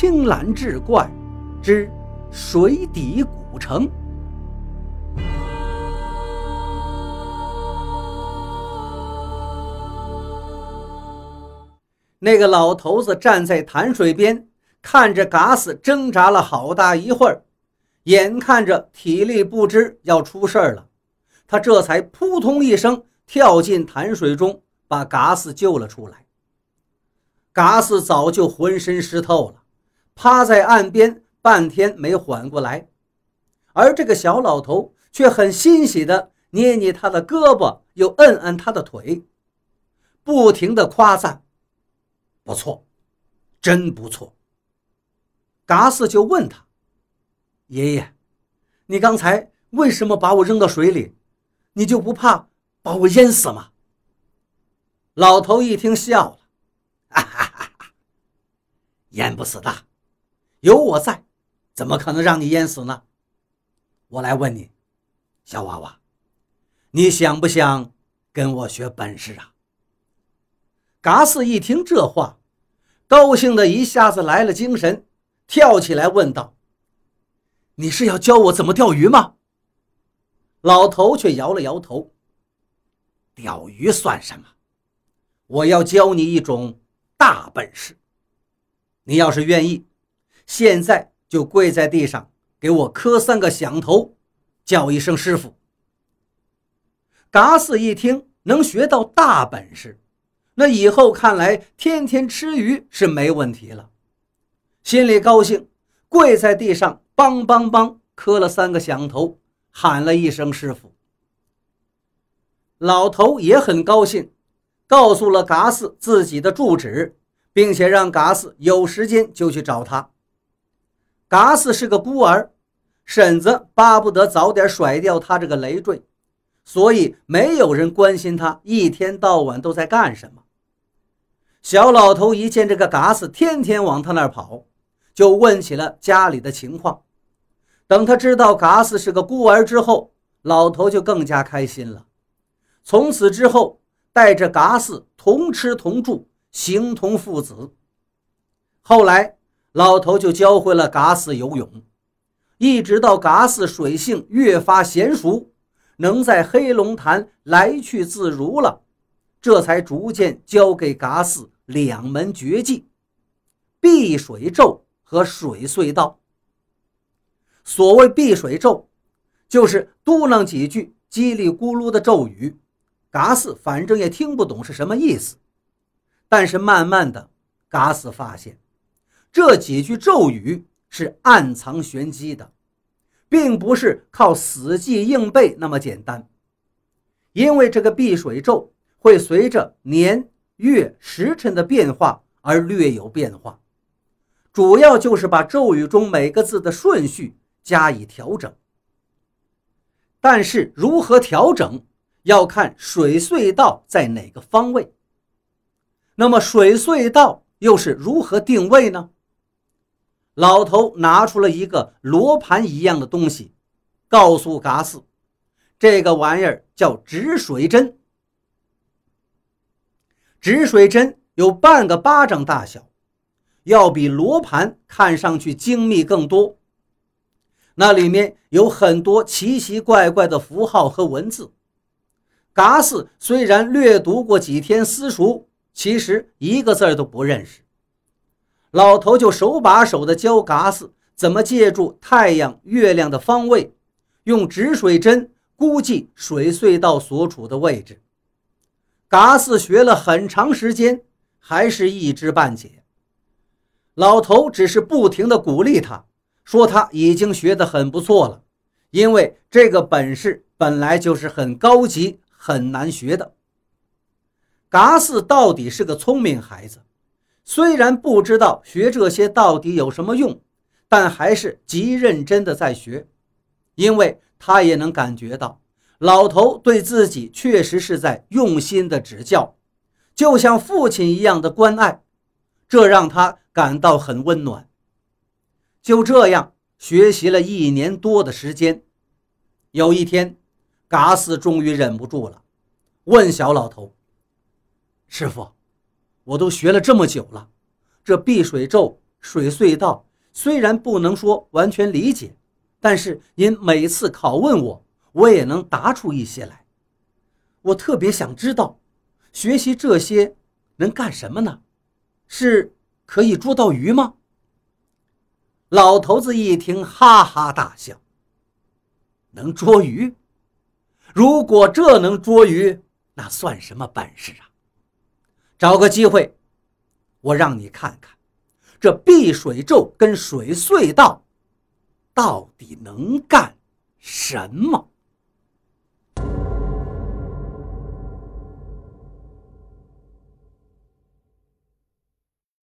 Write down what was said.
青蓝志怪之水底古城。那个老头子站在潭水边，看着嘎斯挣扎了好大一会儿，眼看着体力不支要出事儿了，他这才扑通一声跳进潭水中，把嘎斯救了出来。嘎斯早就浑身湿透了，趴在岸边半天没缓过来，而这个小老头却很欣喜地捏捏他的胳膊，又摁摁他的腿，不停地夸赞。不错，真不错。嘎斯就问他：“爷爷，你刚才为什么把我扔到水里？你就不怕把我淹死吗？”老头一听笑了：“哈哈哈哈，淹不死的，有我在，怎么可能让你淹死呢？我来问你，小娃娃，你想不想跟我学本事啊？”嘎斯一听这话，高兴的一下子来了精神，跳起来问道：“你是要教我怎么钓鱼吗？”老头却摇了摇头：“钓鱼算什么？我要教你一种大本事。你要是愿意，现在就跪在地上给我磕三个响头，叫一声师傅。”嘎四一听，能学到大本事。那以后看来，天天吃鱼是没问题了，心里高兴，跪在地上，梆梆梆磕了三个响头，喊了一声“师傅”。老头也很高兴，告诉了嘎四自己的住址，并且让嘎四有时间就去找他。嘎斯是个孤儿，婶子巴不得早点甩掉他这个累赘，所以没有人关心他一天到晚都在干什么。小老头一见这个嘎斯天天往他那儿跑，就问起了家里的情况。等他知道嘎斯是个孤儿之后，老头就更加开心了。从此之后，带着嘎斯同吃同住，形同父子。后来，老头就教会了嘎斯游泳，一直到嘎斯水性越发娴熟，能在黑龙潭来去自如了。这才逐渐教给嘎斯两门绝技：避水咒和水隧道。所谓避水咒，就是嘟囔几句叽里咕噜的咒语，嘎斯反正也听不懂是什么意思。但是慢慢的，嘎斯发现这几句咒语是暗藏玄机的，并不是靠死记硬背那么简单。因为这个避水咒。会随着年月时辰的变化而略有变化，主要就是把咒语中每个字的顺序加以调整。但是如何调整，要看水隧道在哪个方位。那么水隧道又是如何定位呢？老头拿出了一个罗盘一样的东西，告诉嘎斯，这个玩意儿叫止水针。止水针有半个巴掌大小，要比罗盘看上去精密更多。那里面有很多奇奇怪怪的符号和文字。嘎斯虽然略读过几天私塾，其实一个字都不认识。老头就手把手的教嘎斯怎么借助太阳、月亮的方位，用止水针估计水隧道所处的位置。嘎斯学了很长时间，还是一知半解。老头只是不停地鼓励他，说他已经学得很不错了，因为这个本事本来就是很高级、很难学的。嘎斯到底是个聪明孩子，虽然不知道学这些到底有什么用，但还是极认真的在学，因为他也能感觉到。老头对自己确实是在用心的指教，就像父亲一样的关爱，这让他感到很温暖。就这样学习了一年多的时间，有一天，嘎斯终于忍不住了，问小老头：“师傅，我都学了这么久了，这避水咒水隧道虽然不能说完全理解，但是您每次拷问我，我也能答出一些来。我特别想知道，学习这些能干什么呢？是可以捉到鱼吗？老头子一听，哈哈大笑。能捉鱼？如果这能捉鱼，那算什么本事啊？找个机会，我让你看看，这碧水咒跟水隧道到底能干什么。